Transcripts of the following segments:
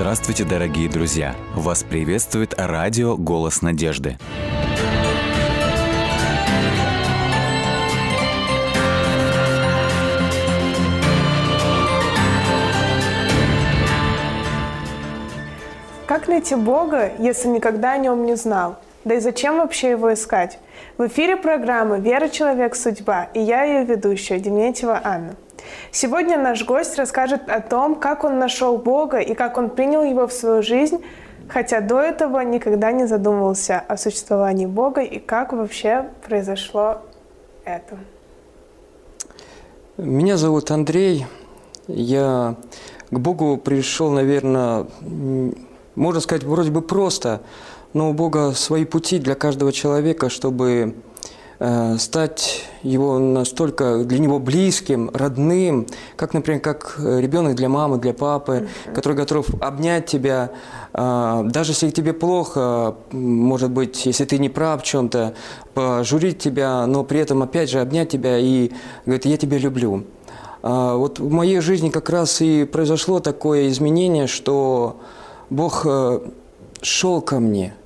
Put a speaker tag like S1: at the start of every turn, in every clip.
S1: Здравствуйте, дорогие друзья! Вас приветствует радио «Голос надежды».
S2: Как найти Бога, если никогда о нем не знал? Да и зачем вообще его искать? В эфире программы «Вера. Человек. Судьба» и я ее ведущая, Дементьева Анна. Сегодня наш гость расскажет о том, как он нашел Бога и как он принял его в свою жизнь, хотя до этого никогда не задумывался о существовании Бога и как вообще произошло это.
S3: Меня зовут Андрей. Я к Богу пришел, наверное, можно сказать, вроде бы просто, но у Бога свои пути для каждого человека, чтобы стать его настолько для него близким, родным, как, например, как ребенок для мамы, для папы, mm-hmm. который готов обнять тебя, э, даже если тебе плохо, может быть, если ты не прав в чем-то, пожурить тебя, но при этом опять же обнять тебя и говорит, я тебя люблю. А вот в моей жизни как раз и произошло такое изменение, что Бог э, шел ко мне –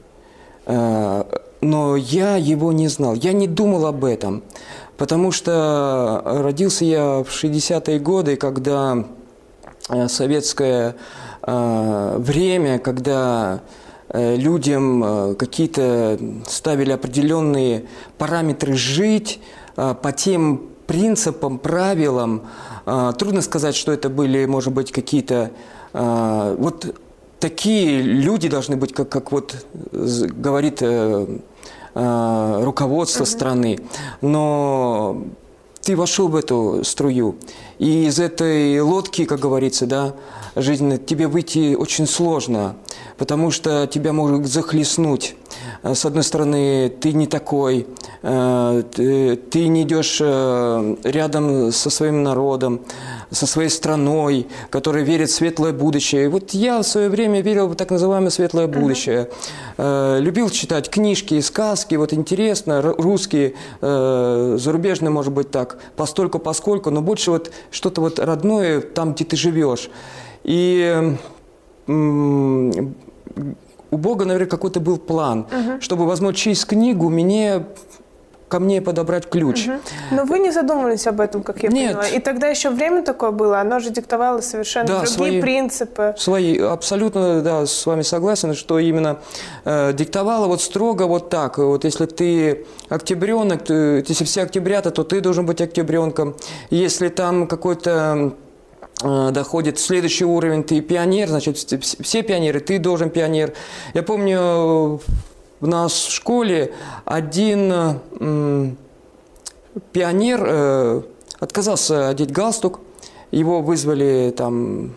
S3: но я его не знал, я не думал об этом, потому что родился я в 60-е годы, когда э, советское э, время, когда э, людям какие-то ставили определенные параметры жить по тем принципам, правилам. Трудно сказать, что это были, может быть, какие-то... Вот такие люди должны быть, как, как вот говорит э, руководство страны, но ты вошел в эту струю, и из этой лодки, как говорится, да, жизненно, тебе выйти очень сложно, потому что тебя могут захлестнуть. Э, с одной стороны, ты не такой, ты не идешь э, рядом со своим народом, со своей страной, которая верит в светлое будущее. И вот я в свое время верил в так называемое светлое будущее. Uh-huh. Любил читать книжки, сказки, вот интересно, русские, зарубежные, может быть, так, постольку, поскольку, но больше вот что-то вот родное там, где ты живешь. И у Бога, наверное, какой-то был план, угу. чтобы, возможно, через книгу мне ко мне подобрать ключ. Угу.
S2: Но вы не задумывались об этом, как я Нет. поняла. И тогда еще время такое было, оно же диктовало совершенно да, другие свои, принципы.
S3: Свои, абсолютно, да, с вами согласен, что именно э, диктовало вот строго вот так. Вот если ты октябренок, ты, если все октябрята, то ты должен быть октябренком. Если там какой-то Э, доходит следующий уровень, ты пионер, значит, все пионеры, ты должен пионер. Я помню, в нас в школе один пионер э, отказался одеть галстук, его вызвали там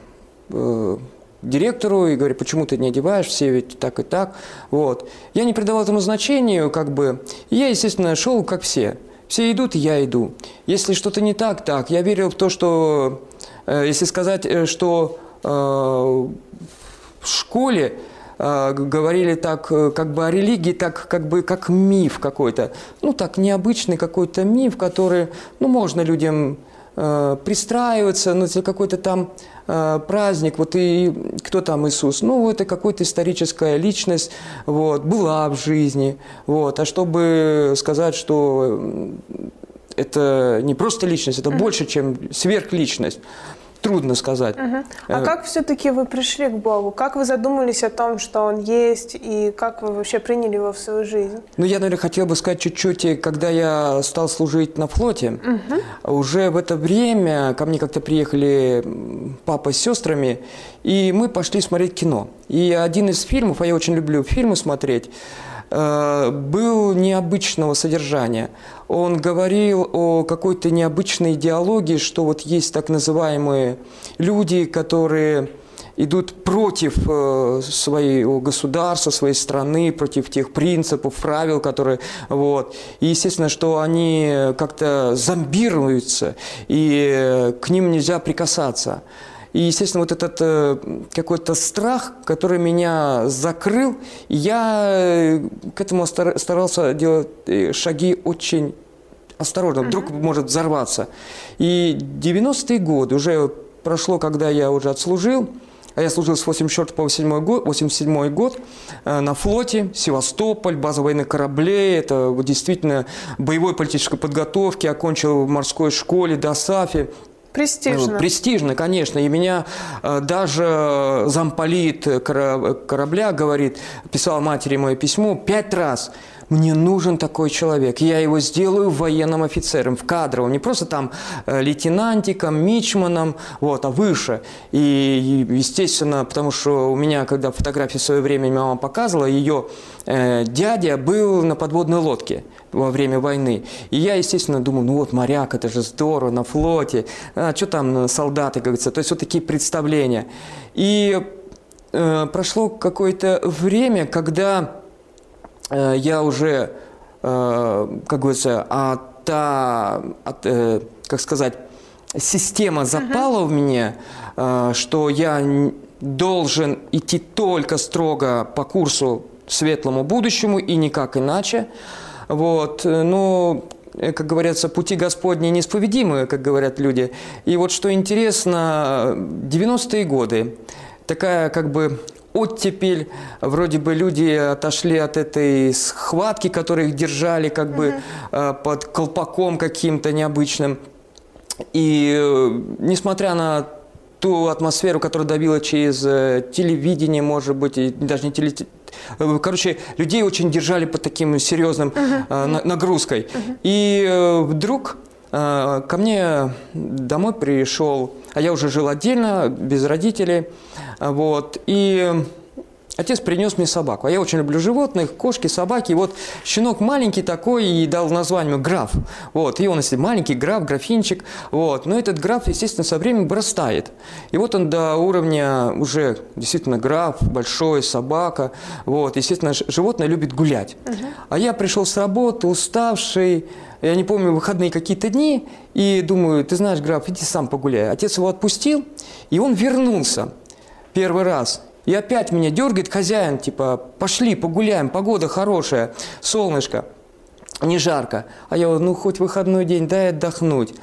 S3: э, директору и говорит, почему ты не одеваешь, все ведь так и так. Вот. Я не придавал этому значению, как бы, и я, естественно, шел, как все. Все идут, я иду. Если что-то не так, так. Я верил в то, что Э, если сказать, что э, в школе говорили так как бы о религии, так как бы как миф какой-то. Ну, так необычный какой-то миф, который, ну, можно людям э, пристраиваться, ну, это какой-то там э, праздник, вот и кто там Иисус? Ну, это какая-то историческая личность, вот, была в жизни, вот. А чтобы сказать, что это не просто личность, это mm-hmm. больше, чем сверхличность, трудно сказать.
S2: Угу. А э, как все-таки вы пришли к Богу? Как вы задумались о том, что Он есть, и как вы вообще приняли Его в свою жизнь?
S3: Ну, я, наверное, хотел бы сказать чуть-чуть, когда я стал служить на флоте, угу. уже в это время ко мне как-то приехали папа с сестрами, и мы пошли смотреть кино. И один из фильмов, а я очень люблю фильмы смотреть, был необычного содержания. Он говорил о какой-то необычной идеологии, что вот есть так называемые люди, которые идут против э, своего государства, своей страны, против тех принципов, правил, которые... Вот. И, естественно, что они как-то зомбируются, и э, к ним нельзя прикасаться. И, естественно, вот этот э, какой-то страх, который меня закрыл, я э, к этому старался делать э, шаги очень осторожно, вдруг uh-huh. может взорваться. И 90-е годы, уже прошло, когда я уже отслужил, а я служил с 84 по 87 год, 87 год э, на флоте, Севастополь, база военных кораблей, это действительно боевой политической подготовки, окончил в морской школе, ДОСАФе,
S2: Престижно.
S3: Престижно, конечно. И меня э, даже замполит корабля говорит, писал матери мое письмо пять раз – мне нужен такой человек. Я его сделаю военным офицером, в кадровом. Не просто там э, лейтенантиком, мичманом, вот, а выше. И, естественно, потому что у меня, когда фотографии в свое время мама показывала, ее э, дядя был на подводной лодке во время войны. И я, естественно, думаю, ну вот моряк, это же здорово, на флоте. А что там солдаты, как говорится. То есть вот такие представления. И э, прошло какое-то время, когда Э, я уже, э, как говорится, а та, от, э, как сказать, система запала uh-huh. в мне, что я должен идти только строго по курсу светлому будущему и никак иначе. Вот, но как говорится, пути Господни неисповедимы, как говорят люди. И вот что интересно, 90-е годы, такая как бы оттепель, вроде бы люди отошли от этой схватки, которые их держали как бы э, под колпаком каким-то необычным. И э, несмотря на ту атмосферу, которая давила через э, телевидение, может быть, и даже не телевидение, Короче, людей очень держали под таким серьезным uh-huh. нагрузкой. Uh-huh. И вдруг ко мне домой пришел, а я уже жил отдельно, без родителей, вот. И Отец принес мне собаку. А я очень люблю животных, кошки, собаки. И вот щенок маленький такой и дал название граф. Вот. И он, если маленький граф, графинчик. Вот. Но этот граф, естественно, со временем вырастает. И вот он до уровня уже действительно граф, большой, собака. Вот. Естественно, животное любит гулять. Угу. А я пришел с работы, уставший, я не помню, выходные какие-то дни, и думаю, ты знаешь, граф, иди сам погуляй. Отец его отпустил, и он вернулся первый раз. И опять меня дергает хозяин, типа, пошли, погуляем, погода хорошая, солнышко, не жарко. А я, ну, хоть выходной день, дай отдохнуть.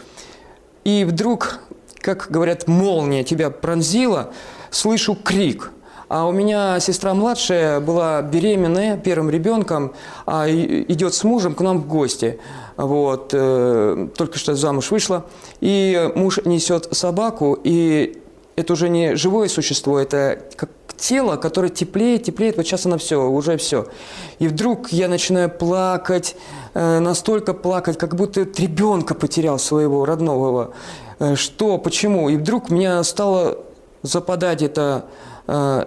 S3: И вдруг, как говорят, молния тебя пронзила, слышу крик. А у меня сестра младшая была беременная первым ребенком, а идет с мужем к нам в гости. Вот, э, только что замуж вышла. И муж несет собаку, и это уже не живое существо, это как тело, которое теплеет, теплеет, вот сейчас оно все, уже все. И вдруг я начинаю плакать, э, настолько плакать, как будто ребенка потерял своего родного. Э, что, почему? И вдруг меня стало западать это э,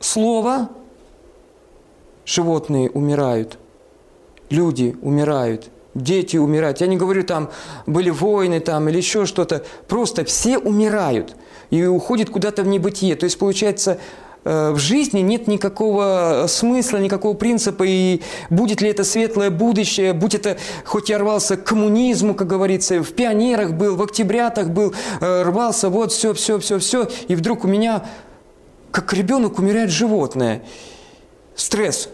S3: слово «животные умирают», «люди умирают», дети умирают. Я не говорю, там были войны там, или еще что-то. Просто все умирают и уходят куда-то в небытие. То есть, получается, в жизни нет никакого смысла, никакого принципа, и будет ли это светлое будущее, будь это, хоть я рвался к коммунизму, как говорится, в пионерах был, в октябрятах был, э, рвался, вот все, все, все, все, и вдруг у меня, как ребенок, умирает животное. Стресс.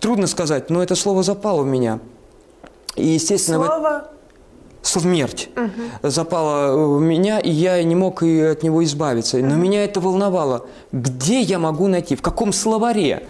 S3: Трудно сказать, но это слово запало в меня – и, естественно,
S2: Слово?
S3: Смерть угу. запала в меня, и я не мог и от него избавиться. Но меня это волновало. Где я могу найти, в каком словаре?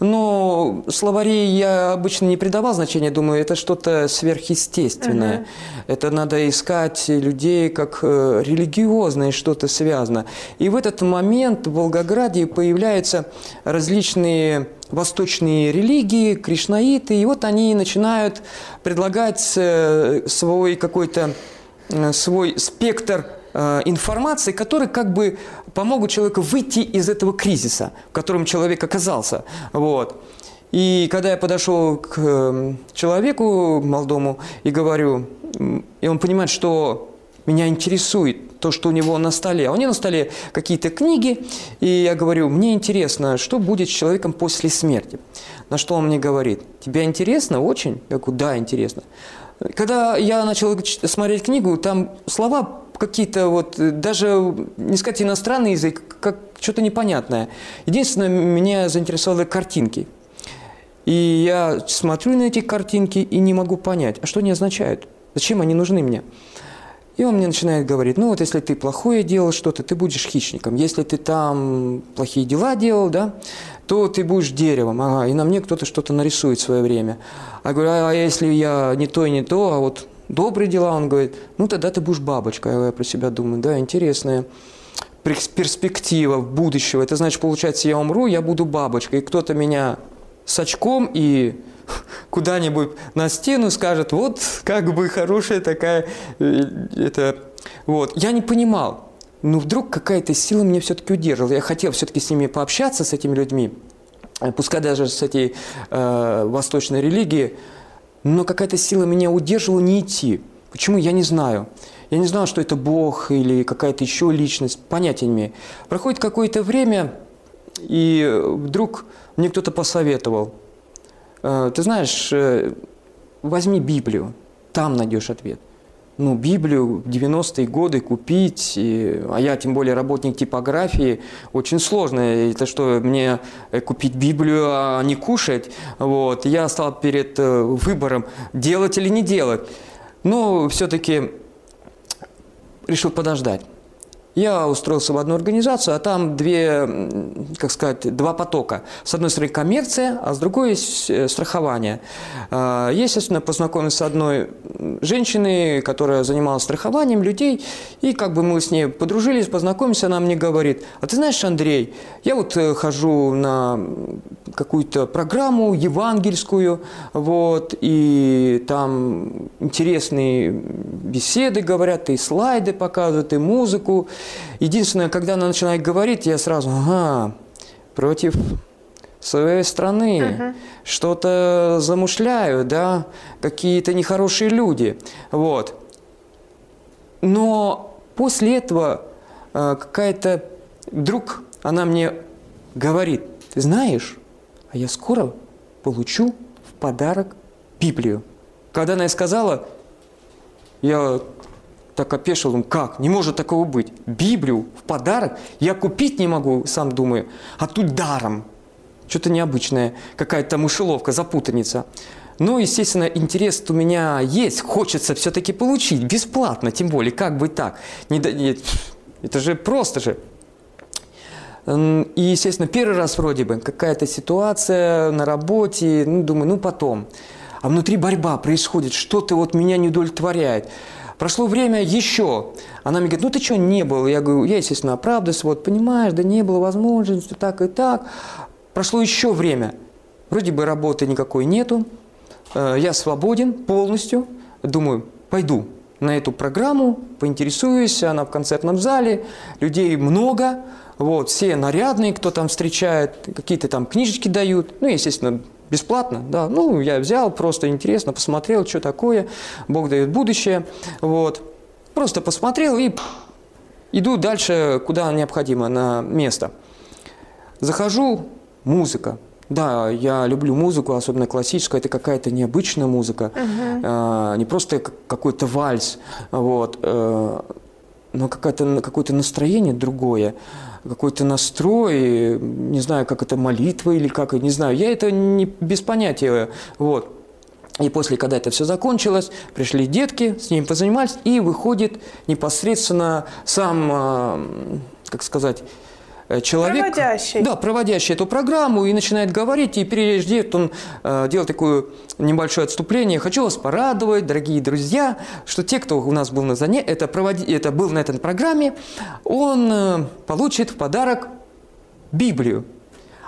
S3: Но словарей я обычно не придавал значения, думаю, это что-то сверхъестественное. Угу. Это надо искать людей, как э, религиозное что-то связано. И в этот момент в Волгограде появляются различные восточные религии, кришнаиты, и вот они начинают предлагать э, свой какой-то э, свой спектр э, информации, который как бы помогут человеку выйти из этого кризиса, в котором человек оказался. Вот. И когда я подошел к человеку молодому и говорю, и он понимает, что меня интересует то, что у него на столе. А у него на столе какие-то книги, и я говорю, мне интересно, что будет с человеком после смерти. На что он мне говорит, тебе интересно очень? Я говорю, да, интересно. Когда я начал смотреть книгу, там слова какие-то вот, даже, не сказать иностранный язык, как что-то непонятное. Единственное, меня заинтересовали картинки. И я смотрю на эти картинки и не могу понять, а что они означают? Зачем они нужны мне? И он мне начинает говорить, ну вот если ты плохое делал что-то, ты будешь хищником. Если ты там плохие дела делал, да, то ты будешь деревом. Ага, и на мне кто-то что-то нарисует в свое время. А говорю, а если я не то и не то, а вот добрые дела, он говорит, ну тогда ты будешь бабочкой. Я про себя думаю, да, интересная перспектива будущего. Это значит, получается, я умру, я буду бабочкой, и кто-то меня с очком и куда-нибудь на стену скажет, вот как бы хорошая такая, э, это, вот. Я не понимал, но вдруг какая-то сила меня все-таки удерживала. Я хотел все-таки с ними пообщаться, с этими людьми, э, пускай даже с этой э, восточной религией, но какая-то сила меня удерживала не идти. Почему, я не знаю. Я не знал, что это Бог или какая-то еще личность, понятия не имею. Проходит какое-то время, и вдруг мне кто-то посоветовал – ты знаешь, э, возьми Библию, там найдешь ответ. Ну, Библию в 90-е годы купить, и, а я тем более работник типографии, очень сложно. Это что, мне э, купить Библию, а не кушать? Вот. Я стал перед выбором, делать или не делать. Но все-таки решил подождать. Я устроился в одну организацию, а там две, как сказать, два потока. С одной стороны коммерция, а с другой э, страхование. А, я, естественно, познакомился с одной женщиной, которая занималась страхованием людей, и как бы мы с ней подружились, познакомились, она мне говорит, а ты знаешь, Андрей, я вот э, хожу на какую-то программу евангельскую, вот, и там интересные беседы говорят, и слайды показывают, и музыку. Единственное, когда она начинает говорить, я сразу, ага, против своей страны, uh-huh. что-то замышляют, да, какие-то нехорошие люди, вот. Но после этого э, какая-то вдруг она мне говорит, ты знаешь, а я скоро получу в подарок Библию. Когда она сказала, я так опешил, думаю, как, не может такого быть. Библию в подарок я купить не могу, сам думаю, а тут даром. Что-то необычное, какая-то мышеловка, запутанница. Ну, естественно, интерес у меня есть, хочется все-таки получить, бесплатно, тем более, как бы так. Не, не, это же просто же. И, естественно, первый раз вроде бы какая-то ситуация на работе, ну, думаю, ну, потом. А внутри борьба происходит, что-то вот меня не удовлетворяет. Прошло время еще. Она мне говорит, ну ты что, не был? Я говорю, я, естественно, оправдываюсь, вот, понимаешь, да не было возможности, так и так. Прошло еще время. Вроде бы работы никакой нету. Э, я свободен полностью. Думаю, пойду на эту программу, поинтересуюсь, она в концертном зале, людей много, вот, все нарядные, кто там встречает, какие-то там книжечки дают, ну, естественно, бесплатно, да, ну, я взял, просто интересно, посмотрел, что такое, Бог дает будущее, вот, просто посмотрел и иду дальше, куда необходимо, на место. Захожу, музыка, да, я люблю музыку, особенно классическую. Это какая-то необычная музыка, uh-huh. а, не просто какой-то вальс, вот, а, но какое-то какое-то настроение другое какой-то настрой, не знаю, как это молитва или как, не знаю. Я это не без понятия, вот. И после, когда это все закончилось, пришли детки, с ним позанимались, и выходит непосредственно сам, а, как сказать, человек...
S2: Проводящий.
S3: Да, проводящий эту программу и начинает говорить, и прежде он э, делает такое небольшое отступление. Хочу вас порадовать, дорогие друзья, что те, кто у нас был на зане... это, проводи... это был на этой программе, он э, получит в подарок Библию.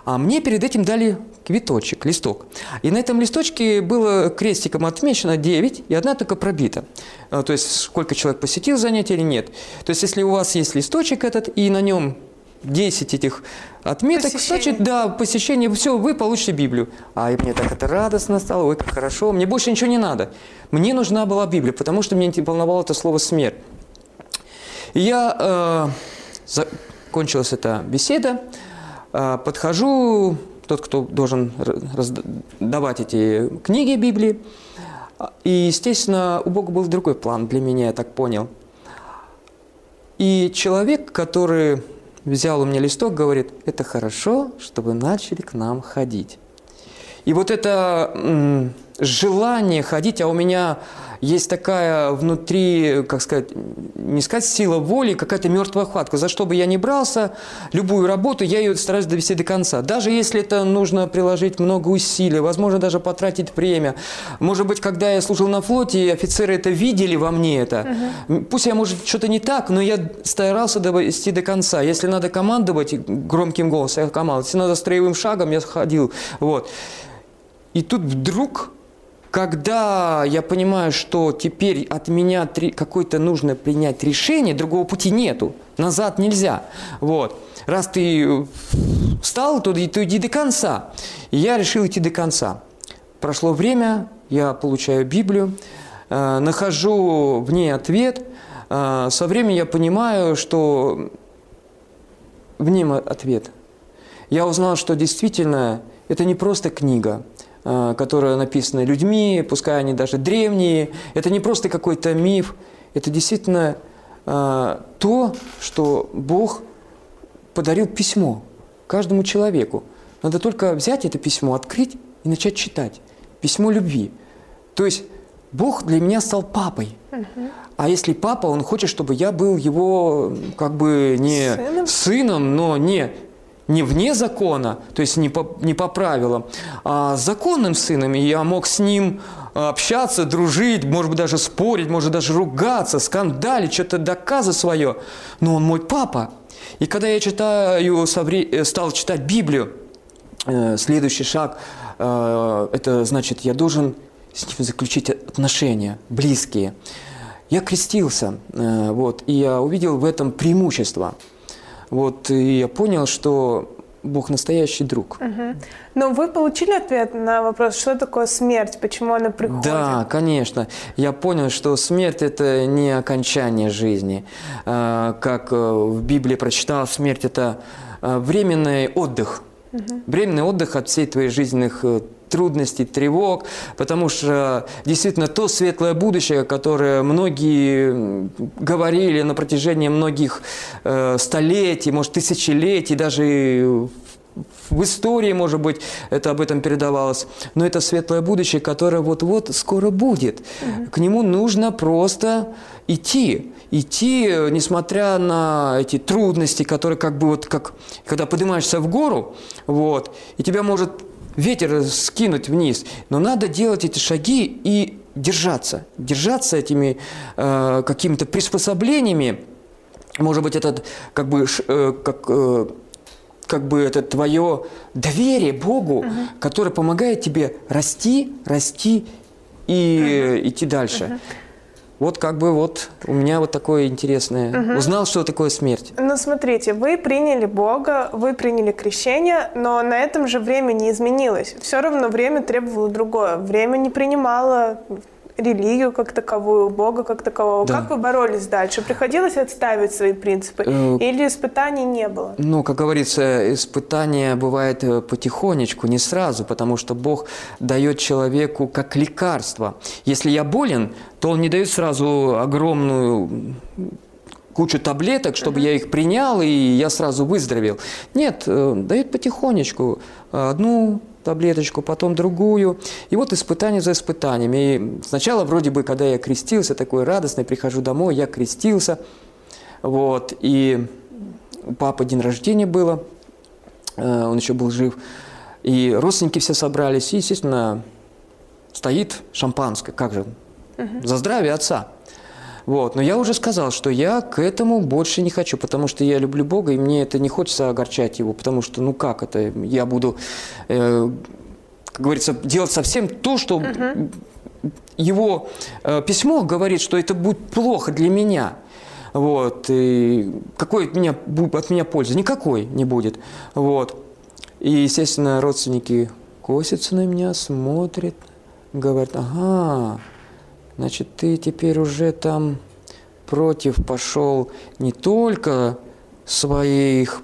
S3: А мне перед этим дали квиточек, листок. И на этом листочке было крестиком отмечено 9, и одна только пробита. Э, то есть, сколько человек посетил занятие или нет. То есть, если у вас есть листочек этот, и на нем 10 этих отметок, посещение. значит, да, посещение, все, вы получите Библию. А мне так это радостно стало, ой, как хорошо, мне больше ничего не надо. Мне нужна была Библия, потому что меня волновало это слово «смерть». И я, э, закончилась эта беседа, э, подхожу, тот, кто должен раздавать эти книги Библии, и, естественно, у Бога был другой план для меня, я так понял. И человек, который взял у меня листок, говорит, это хорошо, чтобы начали к нам ходить. И вот эта желание ходить, а у меня есть такая внутри, как сказать, не сказать сила воли, какая-то мертвая хватка. За что бы я ни брался, любую работу, я ее стараюсь довести до конца. Даже если это нужно приложить много усилий, возможно, даже потратить время. Может быть, когда я служил на флоте, офицеры это видели во мне это. Угу. Пусть я, может, что-то не так, но я старался довести до конца. Если надо командовать громким голосом, я командовал. Если надо строевым шагом, я ходил. Вот. И тут вдруг когда я понимаю, что теперь от меня какое-то нужно принять решение, другого пути нету, назад нельзя. Вот. Раз ты встал, то, то иди до конца. И я решил идти до конца. Прошло время, я получаю Библию, э, нахожу в ней ответ. Э, со временем я понимаю, что в нем ответ. Я узнал, что действительно это не просто книга, которая написана людьми, пускай они даже древние. Это не просто какой-то миф, это действительно э, то, что Бог подарил письмо каждому человеку. Надо только взять это письмо, открыть и начать читать. Письмо любви. То есть Бог для меня стал папой. А если папа, он хочет, чтобы я был его как бы не сыном, сыном но не не вне закона, то есть не по, не по правилам, а законным сыном. И я мог с ним общаться, дружить, может быть, даже спорить, может даже ругаться, скандалить, что-то доказывать свое. Но он мой папа. И когда я читаю, э, стал читать Библию, э, следующий шаг, э, это значит, я должен с ним заключить отношения близкие. Я крестился, вот, и я увидел в этом преимущество – вот, и я понял, что Бог настоящий друг.
S2: Угу. Но вы получили ответ на вопрос, что такое смерть, почему она приходит?
S3: Да, конечно. Я понял, что смерть – это не окончание жизни. А, как э, в Библии прочитал, смерть – это э, временный отдых. Угу. Временный отдых от всей твоей жизненных э, трудностей, тревог, потому что действительно то светлое будущее, которое многие говорили на протяжении многих э, столетий, может, тысячелетий, даже в истории, может быть, это об этом передавалось. Но это светлое будущее, которое вот-вот скоро будет. Угу. К нему нужно просто идти. Идти, несмотря на эти трудности, которые как бы вот как, когда поднимаешься в гору, вот, и тебя может ветер скинуть вниз. Но надо делать эти шаги и держаться. Держаться этими э, какими-то приспособлениями. Может быть, этот как бы, э, как, э, как бы это твое доверие Богу, угу. которое помогает тебе расти, расти и угу. идти дальше. Угу. Вот как бы вот у меня вот такое интересное. Угу. Узнал, что такое смерть.
S2: Ну, смотрите, вы приняли Бога, вы приняли крещение, но на этом же время не изменилось. Все равно время требовало другое. Время не принимало религию как таковую, Бога как такового. Да. Как вы боролись дальше? Приходилось отставить свои принципы? Э, Или испытаний не было?
S3: Ну, как говорится, испытания бывают э, потихонечку, не сразу, потому что Бог дает человеку как лекарство. Если я болен, то Он не дает сразу огромную кучу таблеток, чтобы я их принял и я сразу выздоровел. Нет, э, дает потихонечку. Одну таблеточку, потом другую. И вот испытание за испытанием. И сначала вроде бы, когда я крестился, такой радостный, прихожу домой, я крестился. Вот, и у папы день рождения было, э, он еще был жив. И родственники все собрались, и, естественно, стоит шампанское, как же, за здравие отца. Вот. Но я уже сказал, что я к этому больше не хочу, потому что я люблю Бога, и мне это не хочется огорчать Его, потому что, ну как это, я буду, э, как говорится, делать совсем то, что угу. Его э, письмо говорит, что это будет плохо для меня. Вот. И какой от меня, от меня пользы? Никакой не будет. Вот. И, естественно, родственники косятся на меня, смотрят, говорят, ага, Значит, ты теперь уже там против пошел не только своих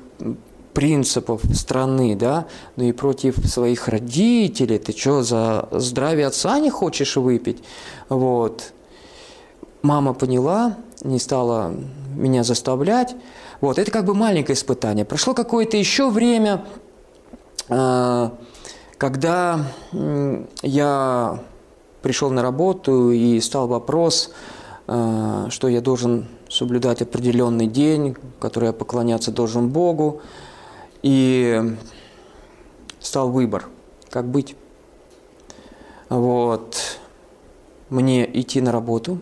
S3: принципов страны, да, но и против своих родителей. Ты что, за здравие отца не хочешь выпить? Вот. Мама поняла, не стала меня заставлять. Вот, это как бы маленькое испытание. Прошло какое-то еще время, а, когда я пришел на работу и стал вопрос, э, что я должен соблюдать определенный день, который я поклоняться должен Богу. И стал выбор, как быть. Вот. Мне идти на работу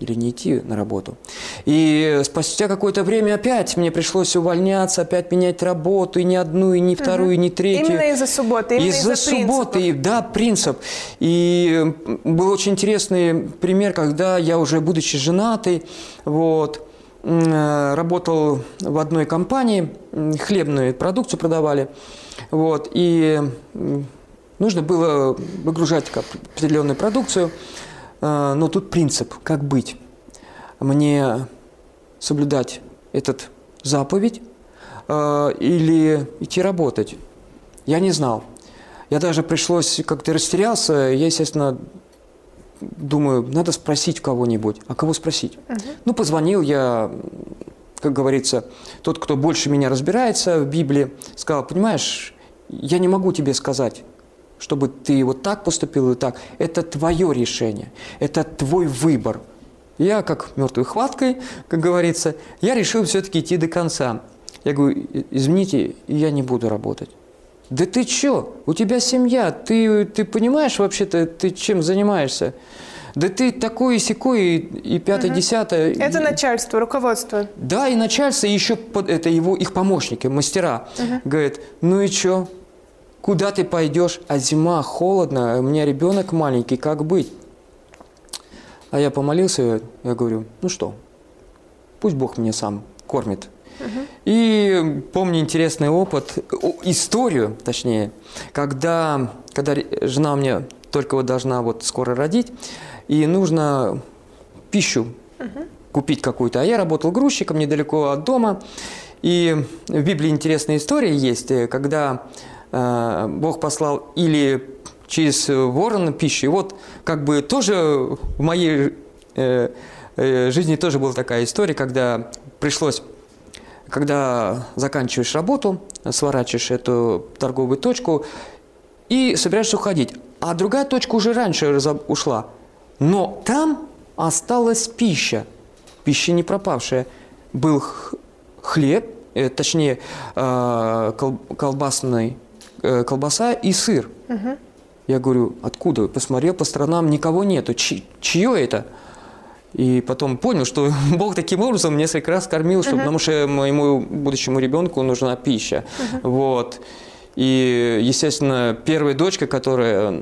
S3: или не идти на работу. И спустя какое-то время опять мне пришлось увольняться, опять менять работу, и не одну, и не вторую, и не третью.
S2: Именно из-за субботы, именно
S3: из-за,
S2: из-за
S3: субботы, и, да, принцип. И был очень интересный пример, когда я уже, будучи женатый, вот, э, работал в одной компании, хлебную продукцию продавали, вот, и нужно было выгружать определенную продукцию, но тут принцип, как быть мне соблюдать этот заповедь э, или идти работать. Я не знал. Я даже пришлось, как-то растерялся, я, естественно, думаю, надо спросить кого-нибудь. А кого спросить? Угу. Ну, позвонил я, как говорится, тот, кто больше меня разбирается в Библии, сказал, понимаешь, я не могу тебе сказать, чтобы ты вот так поступил и так. Это твое решение, это твой выбор. Я, как мертвой хваткой, как говорится, я решил все-таки идти до конца. Я говорю, извините, я не буду работать. Да ты чё? У тебя семья, ты, ты понимаешь вообще-то, ты чем занимаешься? Да ты такой и секой, и, и пятое, угу. десятое.
S2: Это начальство, руководство.
S3: Да, и начальство, и еще это его, их помощники, мастера. Угу. Говорят, ну и чё? Куда ты пойдешь? А зима, холодно, у меня ребенок маленький, как быть? А я помолился, я говорю, ну что, пусть Бог меня сам кормит. Угу. И помню интересный опыт, историю, точнее, когда, когда жена мне только вот должна вот скоро родить, и нужно пищу угу. купить какую-то. А я работал грузчиком недалеко от дома, и в Библии интересная история есть, э, когда Бог послал или через ворона пищу. И вот как бы тоже в моей э, э, жизни тоже была такая история, когда пришлось, когда заканчиваешь работу, сворачиваешь эту торговую точку и собираешься уходить. А другая точка уже раньше ушла. Но там осталась пища, пища не пропавшая. Был хлеб, э, точнее э, колбасный, э, колбаса и сыр. Угу. Я говорю, откуда? Посмотрел по сторонам, никого нету. Чье это? И потом понял, что Бог таким образом несколько раз кормил, чтобы, uh-huh. потому что моему будущему ребенку нужна пища. Uh-huh. Вот. И, естественно, первая дочка, которая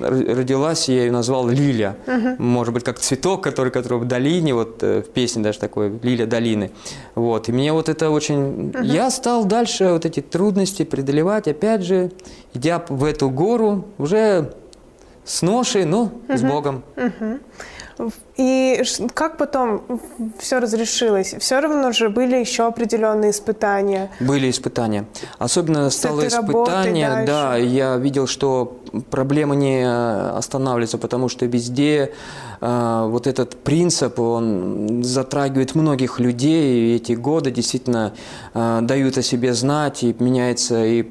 S3: родилась, я ее назвал Лиля. Uh-huh. Может быть, как цветок, который, который в долине, вот э, в песне даже такой, Лиля долины. Вот. И мне вот это очень... Uh-huh. Я стал дальше вот эти трудности преодолевать, опять же, идя в эту гору, уже с ношей, но uh-huh. с Богом. Uh-huh.
S2: И как потом все разрешилось? Все равно же были еще определенные испытания.
S3: Были испытания. Особенно стало испытание, да, я видел, что проблема не останавливается, потому что везде э, вот этот принцип, он затрагивает многих людей, и эти годы действительно э, дают о себе знать, и меняется и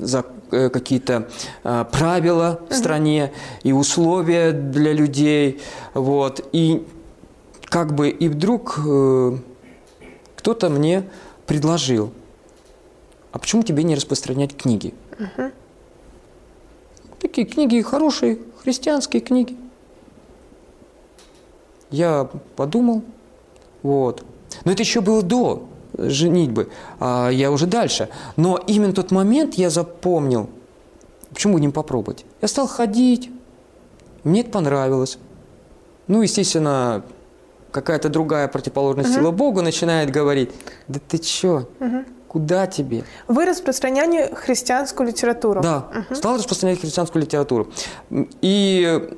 S3: за э, какие-то э, правила в стране, и условия для людей, вот, и как бы, и вдруг э, кто-то мне предложил, а почему тебе не распространять книги? Uh-huh. Такие книги хорошие, христианские книги. Я подумал, вот. Но это еще было до женитьбы, а я уже дальше. Но именно тот момент я запомнил, почему бы не попробовать. Я стал ходить, мне это понравилось. Ну, естественно, какая-то другая противоположность uh-huh. сила Богу начинает говорить, да ты чё, uh-huh. Куда тебе?
S2: Вы распространяли христианскую литературу.
S3: Да, uh-huh. стал распространять христианскую литературу. И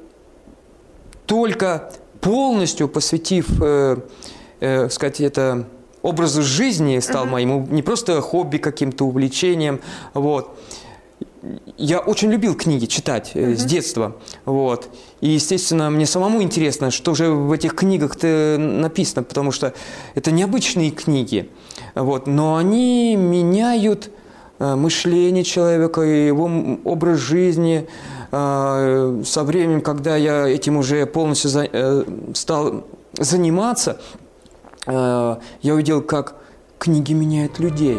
S3: только полностью посвятив, э, э, сказать, это образу жизни стал uh-huh. моим, не просто хобби каким-то увлечением, вот, я очень любил книги читать mm-hmm. с детства, вот. И, естественно, мне самому интересно, что же в этих книгах-то написано, потому что это необычные книги, вот. Но они меняют э, мышление человека, и его образ жизни. Э, Со временем, когда я этим уже полностью э, стал заниматься, э, я увидел, как книги меняют людей.